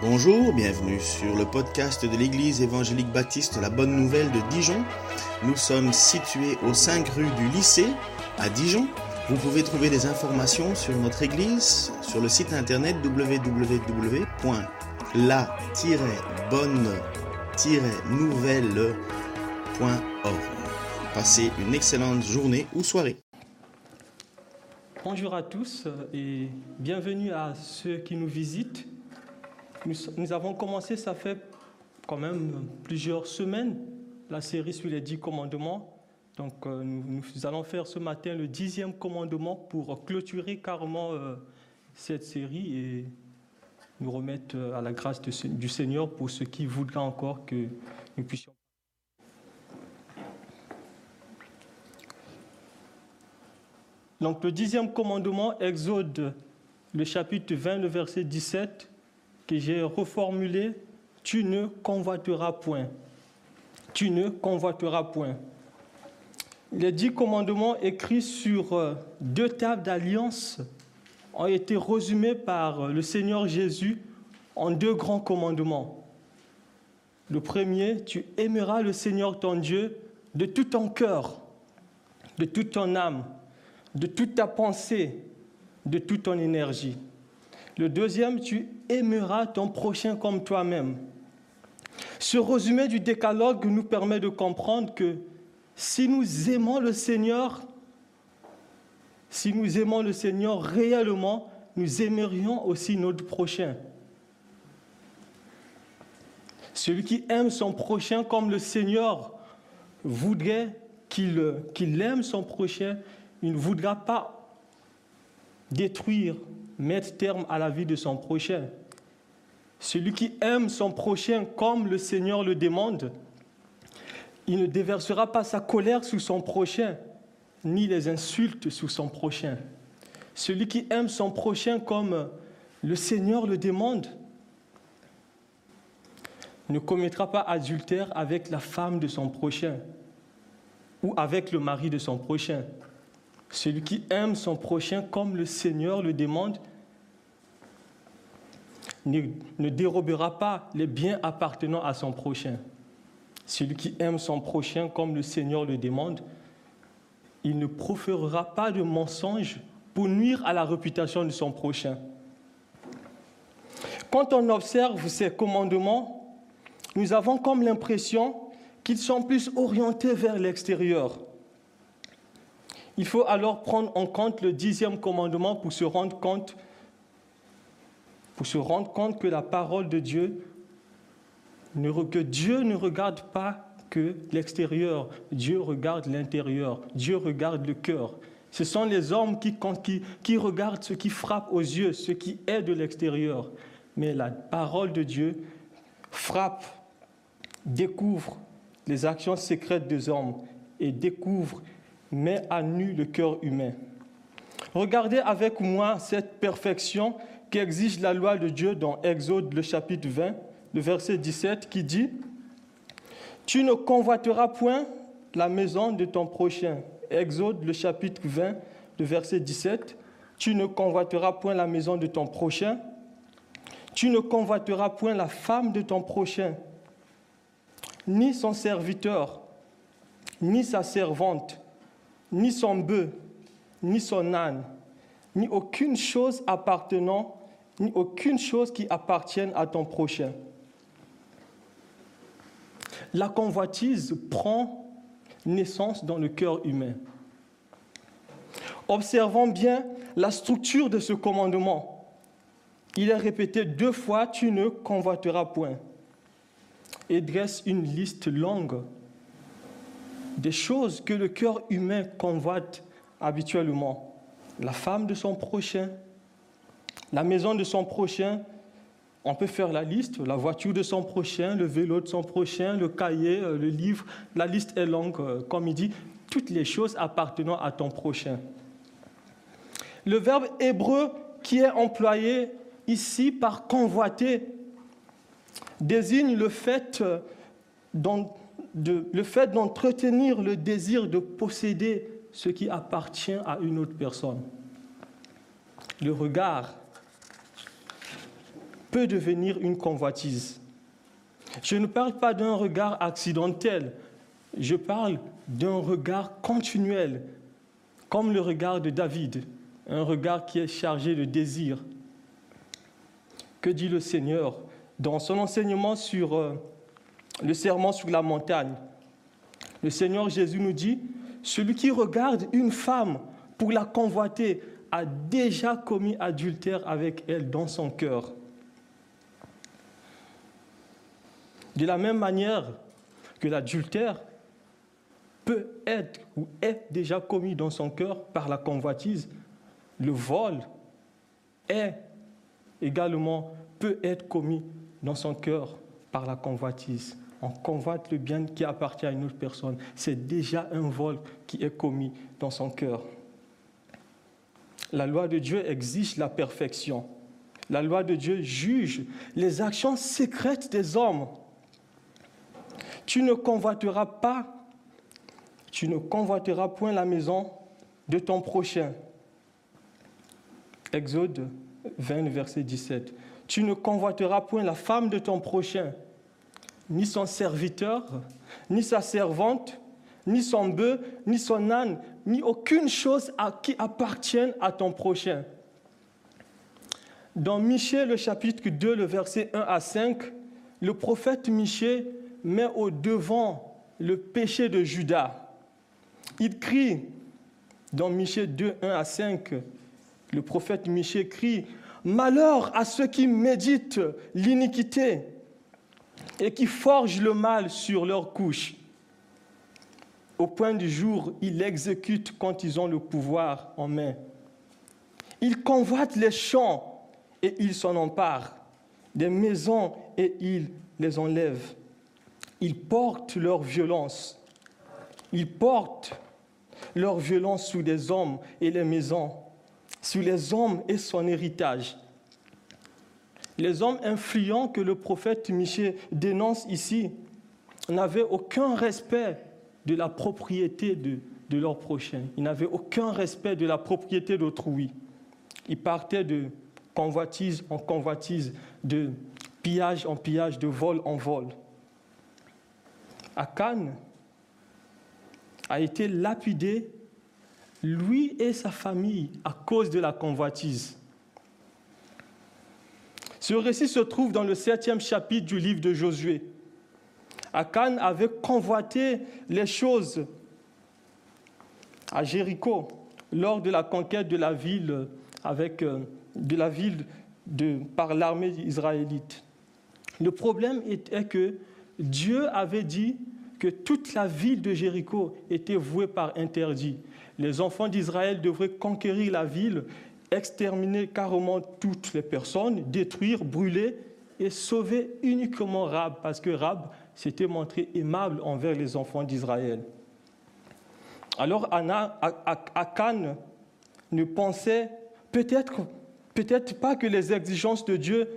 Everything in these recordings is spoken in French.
Bonjour, bienvenue sur le podcast de l'Église évangélique baptiste La Bonne Nouvelle de Dijon. Nous sommes situés au 5 rue du lycée à Dijon. Vous pouvez trouver des informations sur notre Église sur le site internet www.la-bonne-nouvelle.org. Passez une excellente journée ou soirée. Bonjour à tous et bienvenue à ceux qui nous visitent nous, avons commencé, ça fait quand même plusieurs semaines, la série sur les dix commandements. Donc euh, nous, allons faire ce matin le dixième commandement pour clôturer carrément euh, cette série et nous remettre euh, à la grâce du Seigneur pour ceux qui voudraient encore que nous puissions. Donc le dixième commandement, Exode, le chapitre 20, le verset 17, que j'ai reformulé, tu ne convoiteras point. Tu ne convoiteras point. Les dix commandements écrits sur euh, deux tables d'alliance ont été résumés par euh, le Seigneur Jésus en deux grands commandements. Le premier, tu aimeras le Seigneur ton Dieu de tout ton cœur, de toute ton âme, de toute ta pensée, de toute ton énergie. Le deuxième, tu aimeras ton prochain comme toi-même. Ce résumé du décalogue nous permet de comprendre que si nous aimons le Seigneur, si nous aimons le Seigneur réellement, nous aimerions aussi notre prochain. Celui qui aime son prochain comme le Seigneur voudrait qu'il aime son prochain, il ne voudra pas détruire mettre terme à la vie de son prochain. Celui qui aime son prochain comme le Seigneur le demande, il ne déversera pas sa colère sur son prochain, ni les insultes sur son prochain. Celui qui aime son prochain comme le Seigneur le demande, ne commettra pas adultère avec la femme de son prochain ou avec le mari de son prochain. Celui qui aime son prochain comme le Seigneur le demande ne, dérobera pas les biens appartenant à son prochain. Celui qui aime son prochain comme le Seigneur le demande, il ne proférera pas de mensonges pour nuire à la réputation de son prochain. Quand on observe ces commandements, nous avons comme l'impression qu'ils sont plus orientés vers l'extérieur. Il faut alors prendre en compte le dixième commandement pour se rendre compte pour se rendre compte que la parole de Dieu, que Dieu ne regarde pas que l'extérieur, Dieu regarde l'intérieur, Dieu regarde le cœur. Ce sont les hommes qui, qui, qui regardent ce qui frappe aux yeux, ce qui est de l'extérieur. Mais la parole de Dieu frappe, découvre les actions secrètes des hommes et découvre, met à nu le cœur humain. Regardez avec moi cette perfection qu'exige la loi de Dieu dans Exode, le chapitre 20, le verset 17, qui dit Tu ne convoiteras point la maison de ton prochain. Exode, le chapitre 20, le verset 17. Tu ne convoiteras point la maison de ton prochain. Tu ne convoiteras point la femme de ton prochain, ni son serviteur, ni sa servante, ni son bœuf, ni son âne, ni aucune chose appartenant ni aucune chose qui appartienne à ton prochain. La convoitise prend naissance dans le cœur humain. Observons bien la structure de ce commandement. Il est répété deux fois, tu ne convoiteras point. Et dresse une liste longue des choses que le cœur humain convoite habituellement. La femme de son prochain, la maison de son prochain, on peut faire la liste, la voiture de son prochain, le vélo de son prochain, le cahier, euh, le livre, la liste est longue, euh, comme il dit, toutes les choses appartenant à ton prochain. Le verbe hébreu qui est employé ici par convoiter désigne le fait euh, d'entretenir le désir de posséder ce qui appartient à une autre personne. Le regard, peut devenir une convoitise. Je ne parle pas d'un regard accidentel, je parle d'un regard continuel, comme le regard de David, un regard qui est chargé de désir. Que dit le Seigneur dans son enseignement sur euh, le serment sur la montagne Le Seigneur Jésus nous dit, celui qui regarde une femme pour la convoiter a déjà commis adultère avec elle dans son cœur. De la même manière que l'adultère peut être ou est déjà commis dans son cœur par la convoitise, le vol est également peut être commis dans son cœur par la convoitise. On convoite le bien qui appartient à une autre personne. C'est déjà un vol qui est commis dans son cœur. La loi de Dieu exige la perfection. La loi de Dieu juge les actions secrètes des hommes. Tu ne convoiteras pas, tu ne convoiteras point la maison de ton prochain. Exode 20, verset 17. Tu ne convoiteras point la femme de ton prochain, ni son serviteur, ni sa servante, ni son bœuf, ni son âne, ni aucune chose qui appartienne à ton prochain. Dans Michée, le chapitre 2, le verset 1 à 5, le prophète Michée met au devant le péché de Judas. Il crie, dans Michée 2, 1 à 5, le prophète Michée crie Malheur à ceux qui méditent l'iniquité et qui forgent le mal sur leur couche. Au point du jour, ils l'exécutent quand ils ont le pouvoir en main. Ils convoitent les champs et ils s'en emparent, des maisons et ils les enlèvent. Ils portent leur violence. Ils portent leur violence sous les hommes et les maisons, sous les hommes et son héritage. Les hommes influents que le prophète Michel dénonce ici n'avaient aucun respect de la propriété de, de leur prochain. Ils n'avaient aucun respect de la propriété d'autrui. Ils partaient de convoitise en convoitise, de pillage en pillage, de vol en vol. Akan a été lapidé, lui et sa famille, à cause de la convoitise. Ce récit se trouve dans le septième chapitre du livre de Josué. Akan avait convoité les choses à Jéricho lors de la conquête de la ville, euh, par l'armée israélite. Le problème était que Dieu avait dit que toute la ville de Jéricho était vouée par interdit. Les enfants d'Israël devraient conquérir la ville, exterminer carrément toutes les personnes, détruire, brûler et sauver uniquement Rab, parce que Rab s'était montré aimable envers les enfants d'Israël. Alors Akan ne pensait peut-être peut-être pas que les exigences de Dieu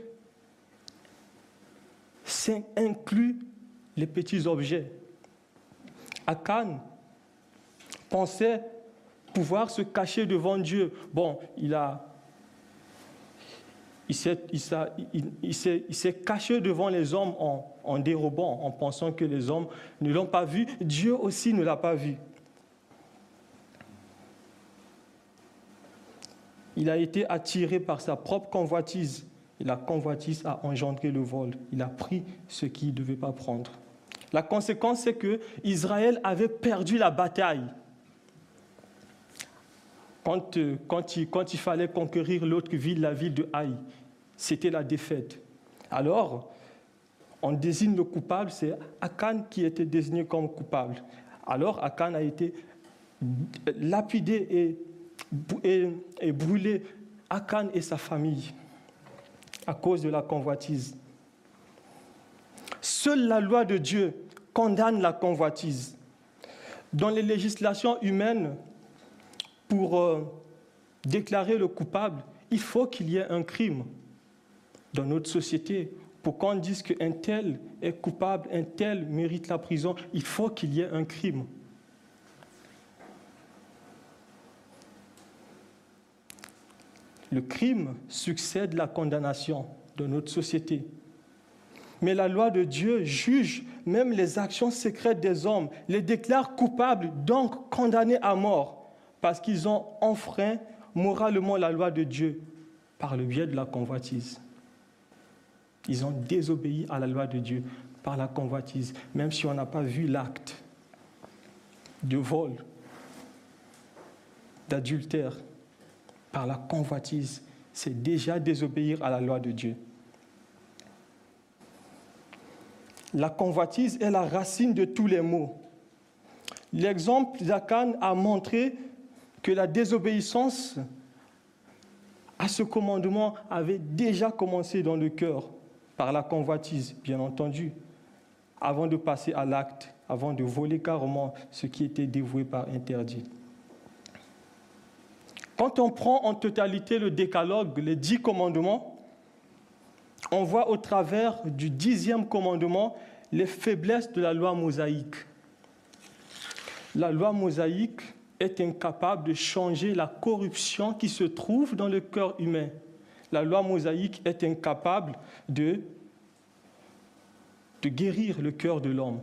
incluent les petits objets. Akan pensait pouvoir se cacher devant Dieu. Bon, il a il s'est caché devant les hommes en, en, dérobant, en pensant que les hommes ne l'ont pas vu. Dieu aussi ne l'a pas vu. Il a été attiré par sa propre convoitise. Et la convoitise a engendré le vol. Il a pris ce qu'il ne devait pas prendre. La conséquence, c'est que Israël avait perdu la bataille. Quand, euh, quand, il, fallait conquérir l'autre ville, la ville de Haï, c'était la défaite. Alors, on désigne le coupable, c'est Akan qui était désigné comme coupable. Alors, Akan a été lapidé et, et brûlé, Akan et sa famille, à cause de la convoitise. Seule la loi de Dieu condamne la convoitise. Dans les législations humaines, pour euh, déclarer le coupable, il faut qu'il y ait un crime dans notre société. Pour qu'on dise qu'un tel est coupable, un tel mérite la prison, il faut qu'il y ait un crime. Le crime succède la condamnation. dans notre société. Mais la loi de Dieu juge même les actions secrètes des hommes, les déclare coupables, donc condamnés à mort, parce qu'ils ont enfreint moralement la loi de Dieu par le biais de la convoitise. Ils ont désobéi à la loi de Dieu par la convoitise, même si on n'a pas vu l'acte de vol, d'adultère, par la convoitise. C'est déjà désobéir à la loi de Dieu. La convoitise est la racine de tous les maux. L'exemple d'Akan a montré que la désobéissance à ce commandement avait déjà commencé dans le cœur par la convoitise, bien entendu, avant de passer à l'acte, avant de voler carrément ce qui était dévoué par interdit. Quand on prend en totalité le décalogue, les dix commandements, on voit au travers du dixième commandement les faiblesses de la loi mosaïque. La loi mosaïque est incapable de changer la corruption qui se trouve dans le cœur humain. La loi mosaïque est incapable de, guérir le cœur de l'homme.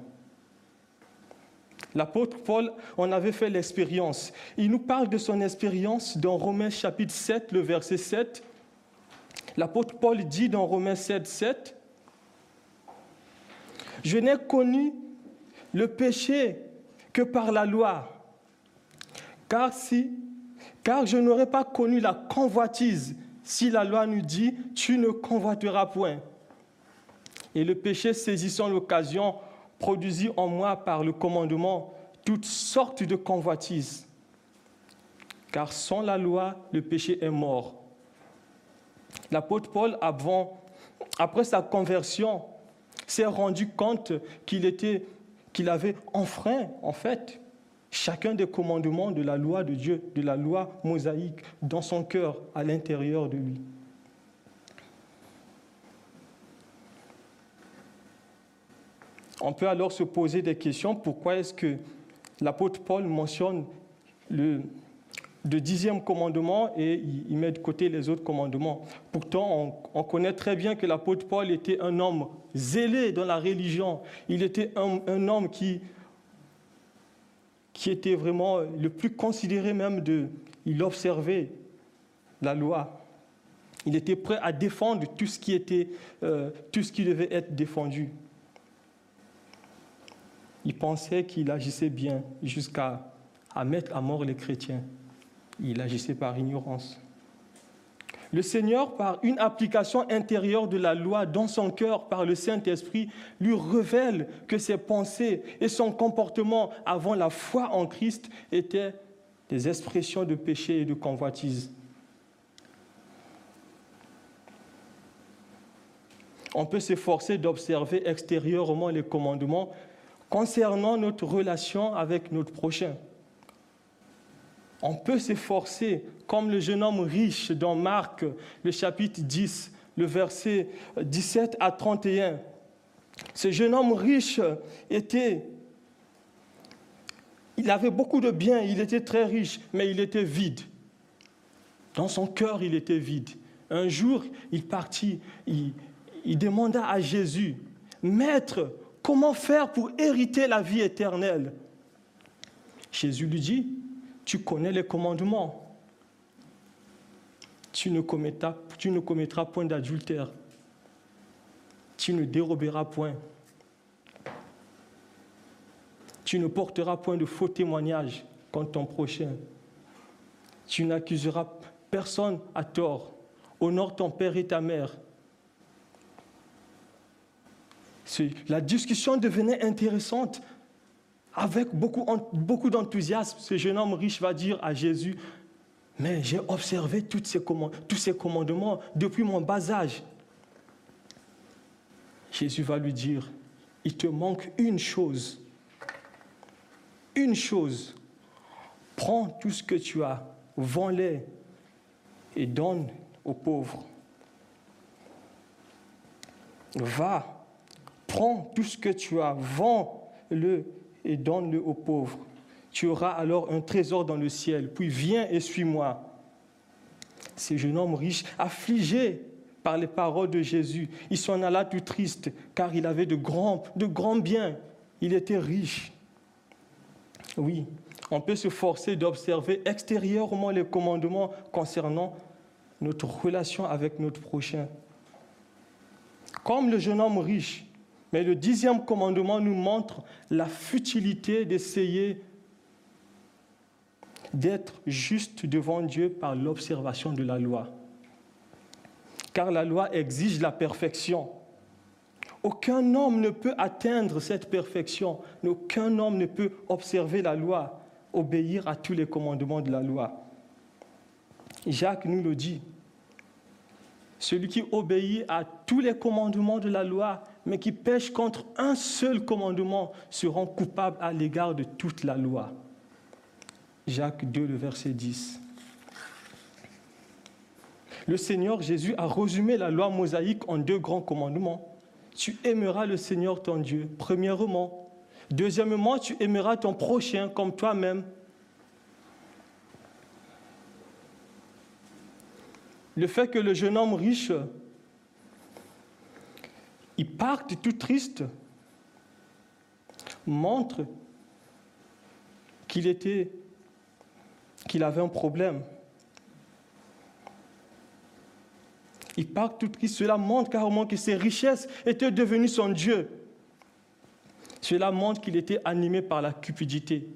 L'apôtre Paul en avait fait l'expérience. Il nous parle de son expérience dans Romains chapitre 7, le verset 7. L'apôtre Paul dit dans Romains 7, 7, Je n'ai connu le péché que par la loi, car, si, car je n'aurais pas connu la convoitise si la loi nous dit, tu ne convoiteras point. Et le péché saisissant l'occasion produisit en moi par le commandement toutes sortes de convoitises. Car sans la loi, le péché est mort. L'apôtre Paul, avant, après sa conversion, s'est rendu compte qu'il qu'il avait enfreint, en fait, chacun des commandements de la loi de Dieu, de la loi mosaïque, dans son cœur, à l'intérieur de lui. On peut alors se poser des questions. Pourquoi est-ce que l'apôtre Paul mentionne le, dixième commandement et il, met de côté les autres commandements? Pourtant, on, connaît très bien que l'apôtre Paul était un homme zélé dans la religion. Il était un, homme qui, qui était vraiment le plus considéré même de... Il observait la loi. Il était prêt à défendre tout ce qui, était, euh, tout ce qui devait être défendu. Il pensait qu'il agissait bien jusqu'à mettre à mort les chrétiens. Il agissait par ignorance. Le Seigneur, par une application intérieure de la loi dans son cœur par le Saint-Esprit, lui révèle que ses pensées et son comportement avant la foi en Christ étaient des expressions de péché et de convoitise. On peut s'efforcer d'observer extérieurement les commandements concernant notre relation avec notre prochain. On peut s'efforcer, comme le jeune homme riche dans Marc, le chapitre 10, le verset 17 à 31. Ce jeune homme riche était, il avait beaucoup de biens, il était très riche, mais il était vide. Dans son cœur, il était vide. Un jour, il partit, il, il demanda à Jésus, Maître, Comment faire pour hériter la vie éternelle? Jésus lui dit, tu connais les commandements. Tu ne commettras, point d'adultère. Tu ne déroberas point. Tu ne porteras point de faux témoignages contre ton prochain. Tu n'accuseras personne à tort. Honore ton père et ta mère la discussion devenait intéressante. Avec beaucoup, d'enthousiasme, ce jeune homme riche va dire à Jésus, mais j'ai observé tous ces commandements depuis mon bas âge. Jésus va lui dire, il te manque une chose. Une chose. Prends tout ce que tu as, vends-les et donne aux pauvres. Va Prends tout ce que tu as, vends-le et donne-le aux pauvres. Tu auras alors un trésor dans le ciel. Puis viens et suis-moi. Ce jeune homme riche, affligé par les paroles de Jésus. Il s'en alla tout triste, car il avait de grands, de grands biens. Il était riche. Oui, on peut se forcer d'observer extérieurement les commandements concernant notre relation avec notre prochain. Comme le jeune homme riche, mais le dixième commandement nous montre la futilité d'essayer d'être juste devant Dieu par l'observation de la loi. Car la loi exige la perfection. Aucun homme ne peut atteindre cette perfection. Aucun homme ne peut observer la loi, obéir à tous les commandements de la loi. Jacques nous le dit. Celui qui obéit à tous les commandements de la loi, mais qui pêche contre un seul commandement, sera coupable à l'égard de toute la loi. Jacques 2, le verset 10. Le Seigneur Jésus a résumé la loi mosaïque en deux grands commandements. Tu aimeras le Seigneur ton Dieu, premièrement. Deuxièmement, tu aimeras ton prochain comme toi-même. Le fait que le jeune homme riche, il parte tout triste, montre qu'il était qu'il avait un problème. Il part tout triste. Cela montre carrément que ses richesses étaient devenues son Dieu. Cela montre qu'il était animé par la cupidité.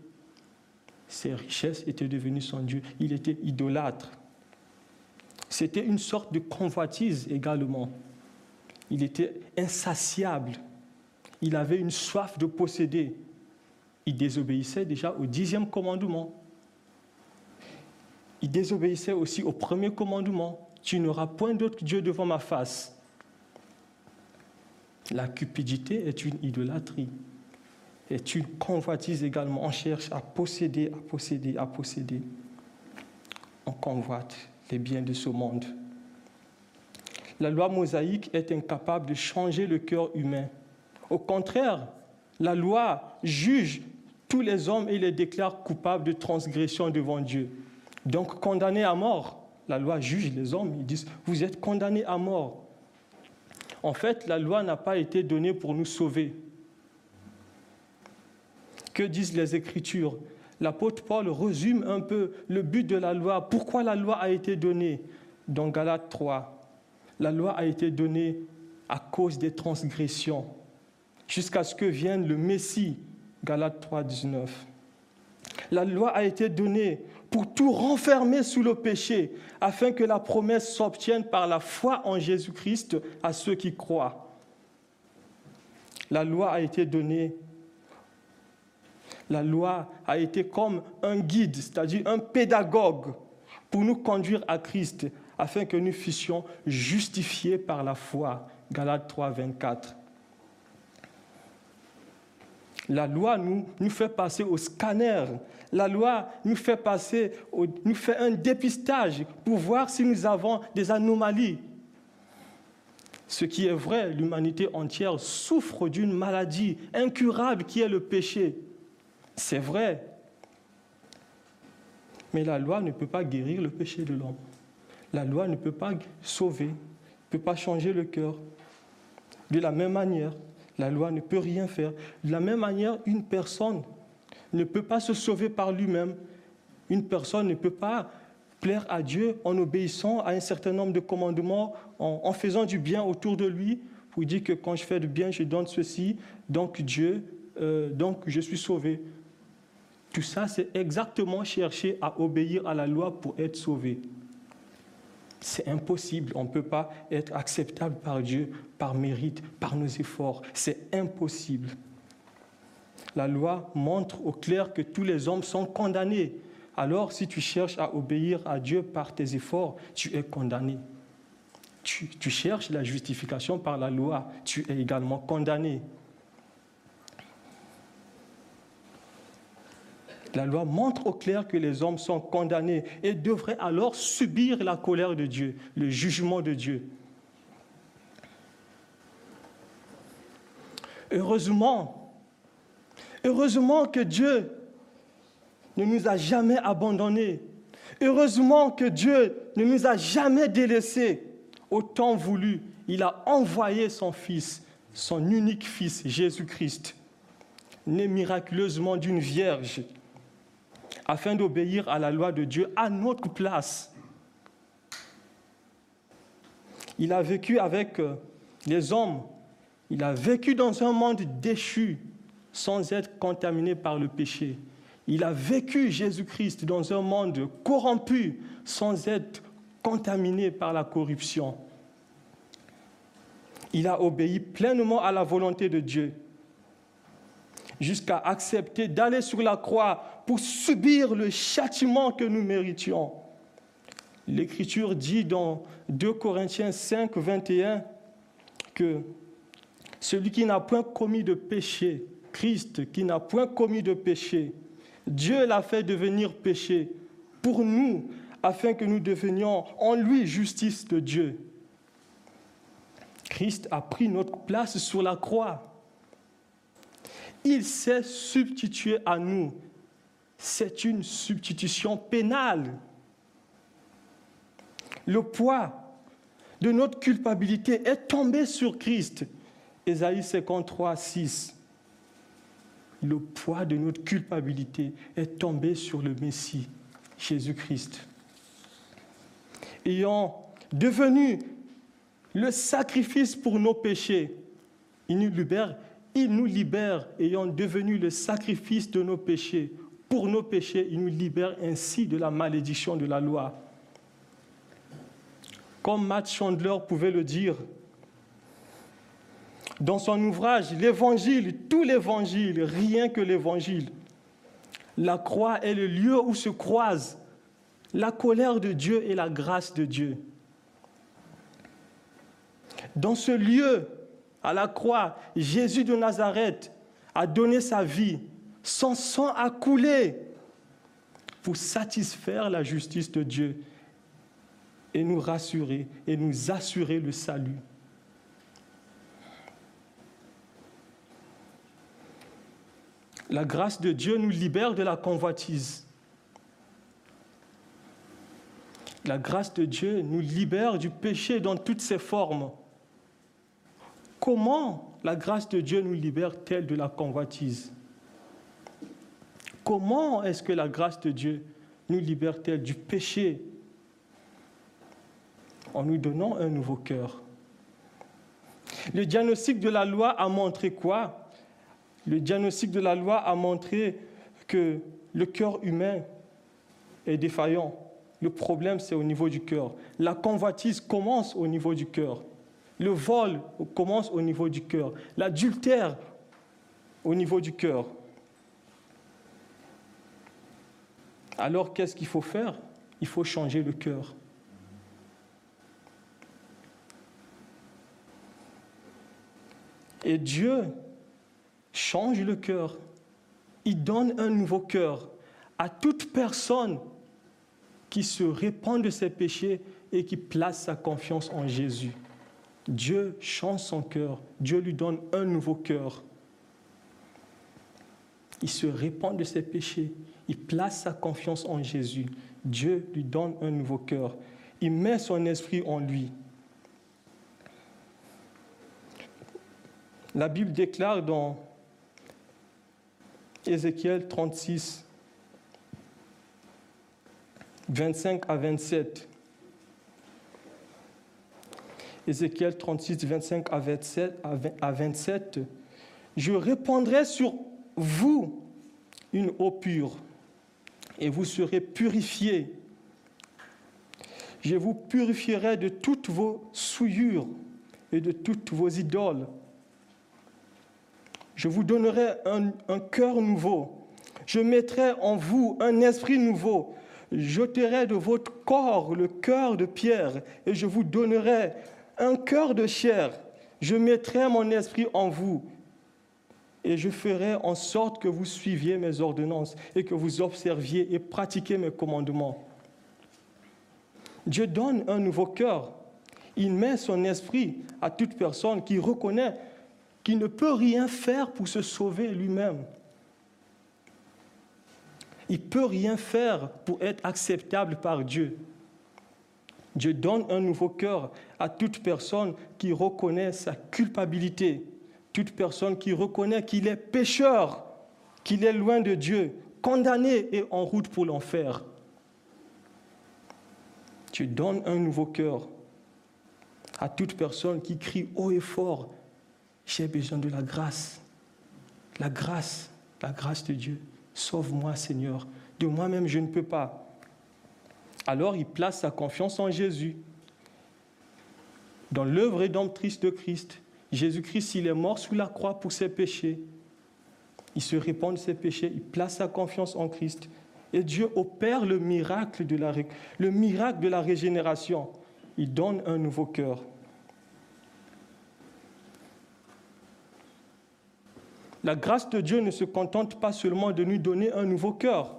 Ses richesses étaient devenues son Dieu. Il était idolâtre. C'était une sorte de convoitise également. Il était insatiable. Il avait une soif de posséder. Il désobéissait déjà au dixième commandement il désobéissait aussi au premier commandement. Tu n'auras point d'autre Dieu devant ma face. La cupidité est une idolâtrie, est une convoitise également. On cherche à posséder, à posséder, à posséder. On convoite les biens de ce monde. La loi mosaïque est incapable de changer le cœur humain. Au contraire, la loi juge tous les hommes et les déclare coupables de transgression devant Dieu. Donc condamné à mort. La loi juge les hommes, ils disent, vous êtes condamnés à mort. En fait, la loi n'a pas été donnée pour nous sauver. Que disent les Écritures? L'apôtre Paul résume un peu le but de la loi, pourquoi la loi a été donnée? Dans Galates 3. La loi a été donnée à cause des transgressions, jusqu'à ce que vienne le Messie, Galates 3, 19. La loi a été donnée pour tout renfermer sous le péché, afin que la promesse s'obtienne par la foi en Jésus-Christ à ceux qui croient. La loi a été donnée. La loi a été comme un guide, c'est-à-dire un pédagogue, pour nous conduire à Christ, afin que nous fussions justifiés par la foi. Galates 3, 24. La loi nous, nous fait passer au scanner. La loi nous fait passer, nous fait un dépistage pour voir si nous avons des anomalies. Ce qui est vrai, l'humanité entière souffre d'une maladie incurable qui est le péché. C'est vrai. Mais la loi ne peut pas guérir le péché de l'homme. La loi ne peut pas sauver, ne peut pas changer le cœur. De la même manière, la loi ne peut rien faire. De la même manière, une personne ne peut pas se sauver par lui-même. Une personne ne peut pas plaire à Dieu en obéissant à un certain nombre de commandements, en, faisant du bien autour de lui, pour dire que quand je fais du bien, je donne ceci, donc Dieu, euh, donc je suis sauvé. Tout ça, c'est exactement chercher à obéir à la loi pour être sauvé. C'est impossible. On ne peut pas être acceptable par Dieu par mérite, par nos efforts. C'est impossible. La loi montre au clair que tous les hommes sont condamnés. Alors, si tu cherches à obéir à Dieu par tes efforts, tu es condamné. Tu, tu cherches la justification par la loi, tu es également condamné. La loi montre au clair que les hommes sont condamnés et devraient alors subir la colère de Dieu, le jugement de Dieu. Heureusement, heureusement que Dieu ne nous a jamais abandonnés. Heureusement que Dieu ne nous a jamais délaissés. au temps voulu, il a envoyé son Fils, son unique Fils, Jésus-Christ, né miraculeusement d'une vierge, afin d'obéir à la loi de Dieu à notre place. Il a vécu avec euh, les hommes, il a vécu dans un monde déchu sans être contaminé par le péché. Il a vécu Jésus-Christ dans un monde corrompu sans être contaminé par la corruption. Il a obéi pleinement à la volonté de Dieu jusqu'à accepter d'aller sur la croix pour subir le châtiment que nous méritions. L'Écriture dit dans 2 Corinthiens 5, 21 que celui qui n'a point commis de péché, Christ qui n'a point commis de péché, Dieu l'a fait devenir péché pour nous, afin que nous devenions en lui justice de Dieu. Christ a pris notre place sur la croix. Il s'est substitué à nous. C'est une substitution pénale. Le poids de notre culpabilité est tombé sur Christ. Ésaïe 53, 6 le poids de notre culpabilité est tombé sur le Messie, Jésus-Christ. Ayant devenu le sacrifice pour nos péchés, il nous libère, il nous libère, ayant devenu le sacrifice de nos péchés. Pour nos péchés, il nous libère ainsi de la malédiction de la loi. Comme Matt Chandler pouvait le dire, dans son ouvrage L'Évangile, tout l'Évangile, rien que l'Évangile. La croix est le lieu où se croisent la colère de Dieu et la grâce de Dieu. Dans ce lieu, à la croix, Jésus de Nazareth a donné sa vie, son sang a coulé pour satisfaire la justice de Dieu et nous rassurer et nous assurer le salut. La grâce de Dieu nous libère de la convoitise. La grâce de Dieu nous libère du péché dans toutes ses formes. Comment la grâce de Dieu nous libère-t-elle de la convoitise? Comment est-ce que la grâce de Dieu nous libère-t-elle du péché? En nous donnant un nouveau cœur. Le diagnostic de la loi a montré quoi? Le diagnostic de la loi a montré que le cœur humain est défaillant. Le problème, c'est au niveau du cœur. La convoitise commence au niveau du cœur. Le vol commence au niveau du cœur. L'adultère au niveau du cœur. Alors, qu'est-ce qu'il faut faire? Il faut changer le cœur. Et Dieu change le cœur. Il donne un nouveau cœur à toute personne qui se répand de ses péchés et qui place sa confiance en Jésus. Dieu change son cœur. Dieu lui donne un nouveau cœur. Il se répand de ses péchés. Il place sa confiance en Jésus. Dieu lui donne un nouveau cœur. Il met son esprit en lui. La Bible déclare dans Ézéchiel 36, 25 à 27. Ézéchiel 36, 25 à 27, à 27. Je répandrai sur vous une eau pure et vous serez purifiés. Je vous purifierai de toutes vos souillures et de toutes vos idoles je vous donnerai un, cœur nouveau. Je mettrai en vous un esprit nouveau. J'ôterai de votre corps le cœur de pierre et je vous donnerai un cœur de chair. Je mettrai mon esprit en vous et je ferai en sorte que vous suiviez mes ordonnances et que vous observiez et pratiquiez mes commandements. Dieu donne un nouveau cœur. Il met son esprit à toute personne qui reconnaît qui ne peut rien faire pour se sauver lui-même. Il ne peut rien faire pour être acceptable par Dieu. Dieu donne un nouveau cœur à toute personne qui reconnaît sa culpabilité, toute personne qui reconnaît qu'il est pécheur, qu'il est loin de Dieu, condamné et en route pour l'enfer. Dieu donne un nouveau cœur à toute personne qui crie haut et fort, j'ai besoin de la grâce, la grâce, la grâce de Dieu. Sauve-moi Seigneur, de moi-même je ne peux pas. Alors il place sa confiance en Jésus. Dans l'œuvre rédemptrice de Christ, Jésus-Christ, il est mort sous la croix pour ses péchés. Il se répand de ses péchés, il place sa confiance en Christ. Et Dieu opère le miracle de la, le miracle de la régénération. Il donne un nouveau cœur. La grâce de Dieu ne se contente pas seulement de nous donner un nouveau cœur.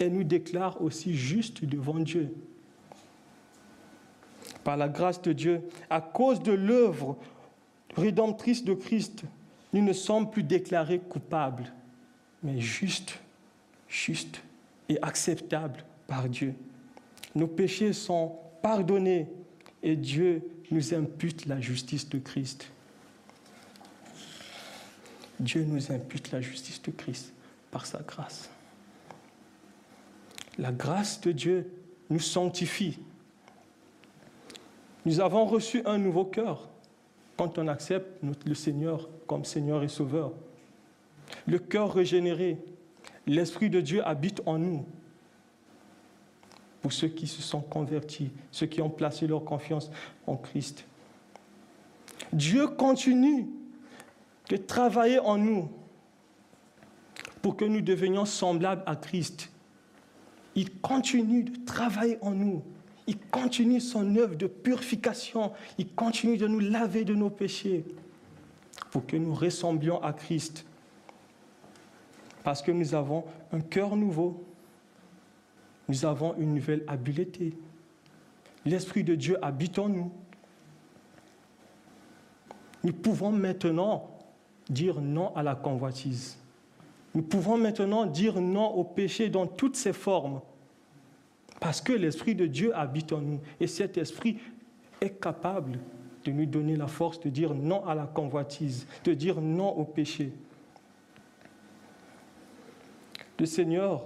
Elle nous déclare aussi juste devant Dieu. Par la grâce de Dieu, à cause de l'œuvre rédemptrice de Christ, nous ne sommes plus déclarés coupables, mais justes, justes et acceptables par Dieu. Nos péchés sont pardonnés et Dieu nous impute la justice de Christ. Dieu nous impute la justice de Christ par sa grâce. La grâce de Dieu nous sanctifie. Nous avons reçu un nouveau cœur quand on accepte le Seigneur comme Seigneur et Sauveur. Le cœur régénéré, l'Esprit de Dieu habite en nous. Pour ceux qui se sont convertis, ceux qui ont placé leur confiance en Christ. Dieu continue de travailler en nous pour que nous devenions semblables à Christ. Il continue de travailler en nous. Il continue son œuvre de purification. Il continue de nous laver de nos péchés pour que nous ressemblions à Christ. Parce que nous avons un cœur nouveau. Nous avons une nouvelle habileté. L'Esprit de Dieu habite en nous. Nous pouvons maintenant dire non à la convoitise. Nous pouvons maintenant dire non au péché dans toutes ses formes, parce que l'Esprit de Dieu habite en nous, et cet Esprit est capable de nous donner la force de dire non à la convoitise, de dire non au péché. Le Seigneur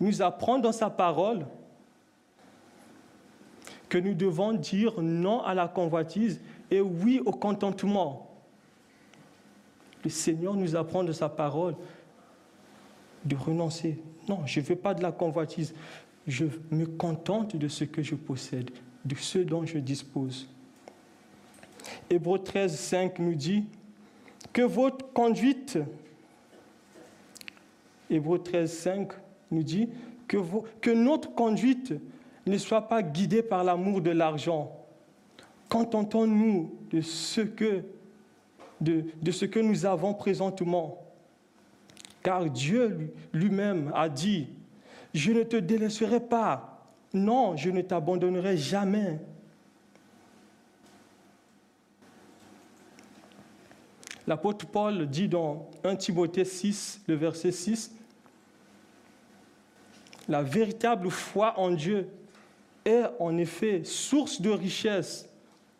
nous apprend dans sa parole que nous devons dire non à la convoitise et oui au contentement. Le Seigneur nous apprend de sa parole de renoncer. Non, je ne veux pas de la convoitise. Je me contente de ce que je possède, de ce dont je dispose. Hébreu 13, 5 nous dit que votre conduite, Hébreu 13, 5 nous dit que, notre conduite ne soit pas guidée par l'amour de l'argent. Contentons-nous de, ce que nous avons présentement. Car Dieu lui-même a dit, je ne te délaisserai pas. Non, je ne t'abandonnerai jamais. L'apôtre Paul dit dans 1 Timothée 6, le verset 6, La véritable foi en Dieu est en effet source de richesse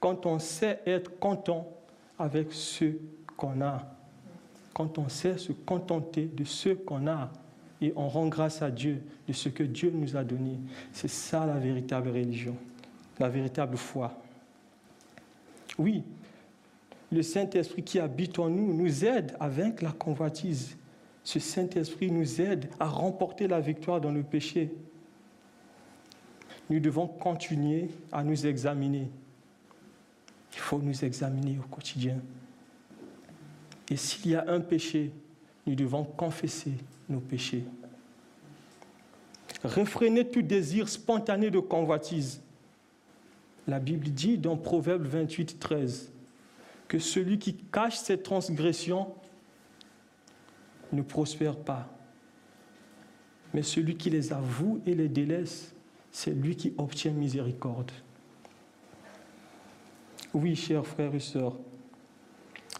quand on sait être content avec ce qu'on a. Quand on sait se contenter de ce qu'on a et on rend grâce à Dieu de ce que Dieu nous a donné, c'est ça la véritable religion, la véritable foi. Oui, le Saint-Esprit qui habite en nous nous aide à vaincre la convoitise. Ce Saint-Esprit nous aide à remporter la victoire dans le péché. Nous devons continuer à nous examiner il faut nous examiner au quotidien. Et s'il y a un péché, nous devons confesser nos péchés. Réfréner tout désir spontané de convoitise. La Bible dit dans Proverbe 28, 13 que celui qui cache ses transgressions ne prospère pas. Mais celui qui les avoue et les délaisse, c'est lui qui obtient miséricorde. Oui, chers frères et sœurs,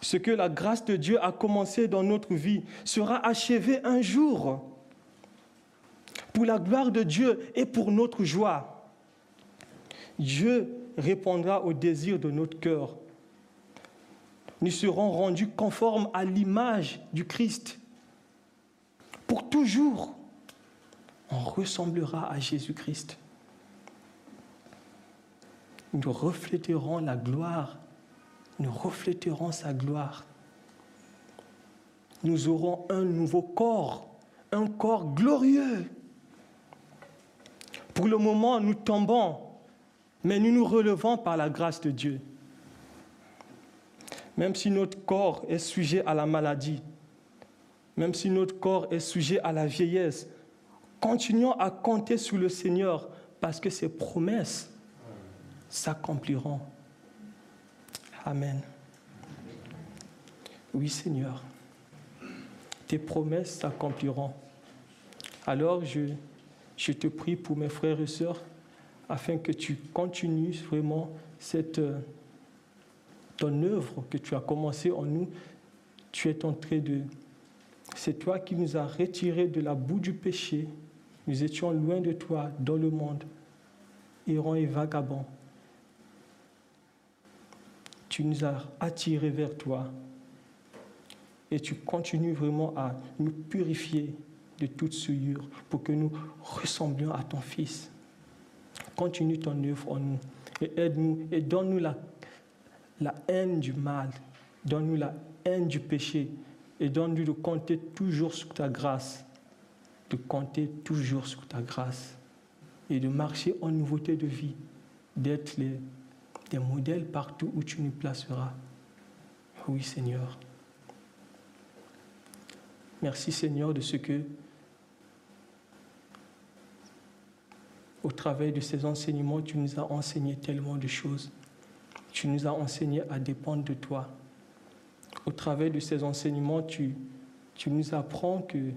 ce que la grâce de Dieu a commencé dans notre vie sera achevé un jour pour la gloire de Dieu et pour notre joie. Dieu répondra aux désirs de notre cœur. Nous serons rendus conformes à l'image du Christ. Pour toujours, on ressemblera à Jésus-Christ. Nous refléterons la gloire, nous refléterons sa gloire. Nous aurons un nouveau corps, un corps glorieux. Pour le moment, nous tombons, mais nous nous relevons par la grâce de Dieu. Même si notre corps est sujet à la maladie, même si notre corps est sujet à la vieillesse, continuons à compter sur le Seigneur parce que ses promesses s'accompliront. Amen. Oui Seigneur, tes promesses s'accompliront. Alors je, te prie pour mes frères et sœurs afin que tu continues vraiment cette, euh, ton œuvre que tu as commencé en nous. Tu es entré de... C'est toi qui nous as retirés de la boue du péché. Nous étions loin de toi dans le monde, errants et vagabonds. Tu nous as attirés vers toi et tu continues vraiment à nous purifier de toute souillure pour que nous ressemblions à ton Fils. Continue ton œuvre en nous et aide-nous et donne-nous la, la haine du mal, donne-nous la haine du péché et donne-nous de compter toujours sur ta grâce, de compter toujours sur ta grâce et de marcher en nouveauté de vie, d'être les, des modèles partout où tu nous placeras. Oui Seigneur. Merci Seigneur de ce que au travers de ces enseignements, tu nous as enseigné tellement de choses. Tu nous as enseigné à dépendre de toi. Au travers de ces enseignements, tu, tu nous apprends que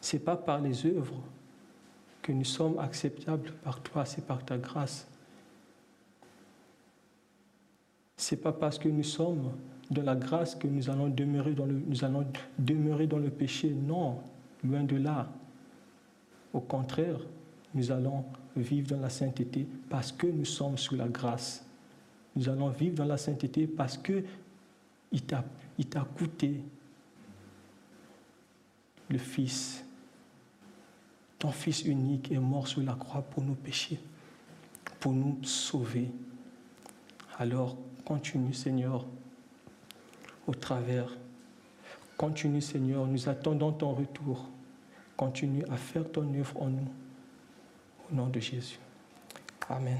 ce n'est pas par les œuvres que nous sommes acceptables par toi, c'est par ta grâce. Ce n'est pas parce que nous sommes dans la grâce que nous allons demeurer dans le, nous allons demeurer dans le péché. Non, loin de là. Au contraire, nous allons vivre dans la sainteté parce que nous sommes sous la grâce. Nous allons vivre dans la sainteté parce que il t'a coûté le Fils. Ton Fils unique est mort sur la croix pour nos péchés, pour nous sauver. Alors, continue, Seigneur, au travers. Continue, Seigneur, nous attendons ton retour. Continue à faire ton œuvre en nous. Au nom de Jésus. Amen.